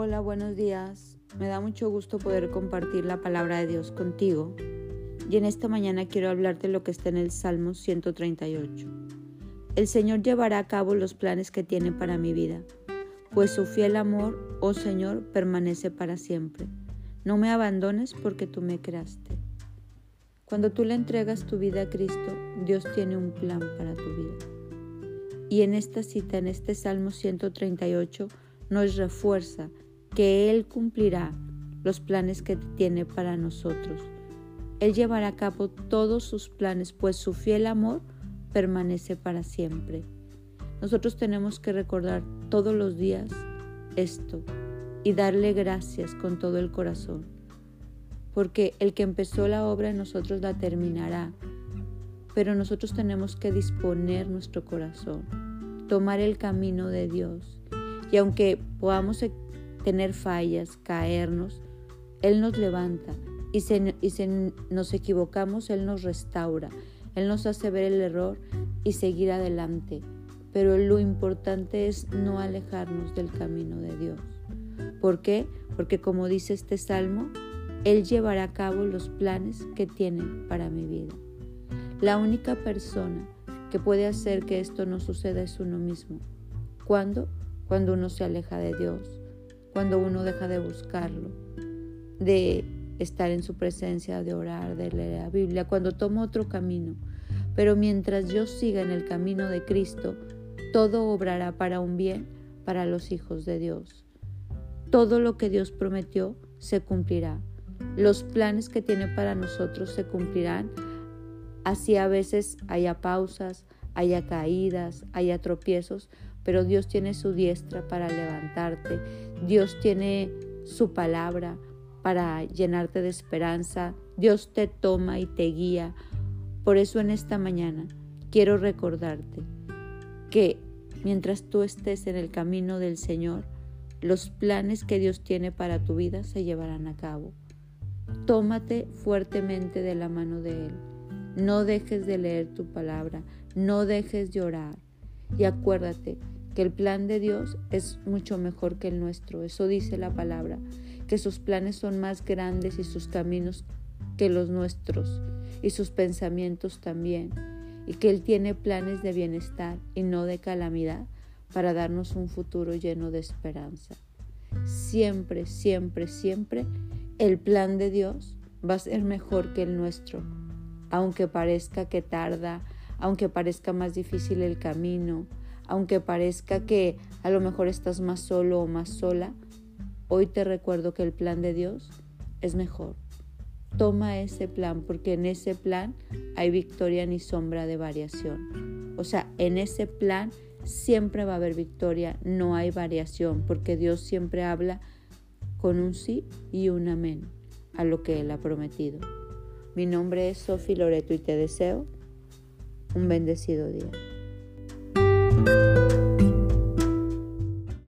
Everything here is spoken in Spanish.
buenos días. Me da mucho gusto poder compartir la palabra de Dios contigo. Y en esta mañana quiero hablarte lo que está en el Salmo 138. El Señor llevará a cabo los planes que tiene para mi vida, pues su fiel amor, oh Señor, permanece para siempre. No me abandones porque tú me creaste. Cuando tú le entregas tu vida a Cristo, Dios tiene un plan para tu vida. Y en esta cita, en este Salmo 138, nos refuerza que Él cumplirá los planes que tiene para nosotros. Él llevará a cabo todos sus planes, pues su fiel amor permanece para siempre. Nosotros tenemos que recordar todos los días esto y darle gracias con todo el corazón, porque el que empezó la obra en nosotros la terminará, pero nosotros tenemos que disponer nuestro corazón, tomar el camino de Dios, y aunque podamos tener fallas, caernos, Él nos levanta y si y nos equivocamos, Él nos restaura, Él nos hace ver el error y seguir adelante. Pero lo importante es no alejarnos del camino de Dios. ¿Por qué? Porque como dice este salmo, Él llevará a cabo los planes que tiene para mi vida. La única persona que puede hacer que esto no suceda es uno mismo. ¿Cuándo? Cuando uno se aleja de Dios, cuando uno deja de buscarlo, de estar en su presencia, de orar, de leer la Biblia, cuando toma otro camino. Pero mientras yo siga en el camino de Cristo, todo obrará para un bien para los hijos de Dios. Todo lo que Dios prometió se cumplirá. Los planes que tiene para nosotros se cumplirán. Así a veces haya pausas, haya caídas, haya tropiezos, pero Dios tiene su diestra para levantarte, Dios tiene su palabra para llenarte de esperanza, Dios te toma y te guía. Por eso en esta mañana quiero recordarte que mientras tú estés en el camino del Señor, los planes que Dios tiene para tu vida se llevarán a cabo. Tómate fuertemente de la mano de Él. No dejes de leer tu palabra, no dejes de orar. Y acuérdate que el plan de Dios es mucho mejor que el nuestro. Eso dice la palabra, que sus planes son más grandes y sus caminos que los nuestros y sus pensamientos también. Y que Él tiene planes de bienestar y no de calamidad para darnos un futuro lleno de esperanza. Siempre, siempre, siempre el plan de Dios va a ser mejor que el nuestro, aunque parezca que tarda, aunque parezca más difícil el camino, aunque parezca que a lo mejor estás más solo o más sola, hoy te recuerdo que el plan de Dios es mejor. Toma ese plan porque en ese plan hay victoria ni sombra de variación. O sea, en ese plan siempre va a haber victoria, no hay variación, porque Dios siempre habla con un sí y un amén a lo que Él ha prometido. Mi nombre es Sofi Loreto y te deseo un bendecido día.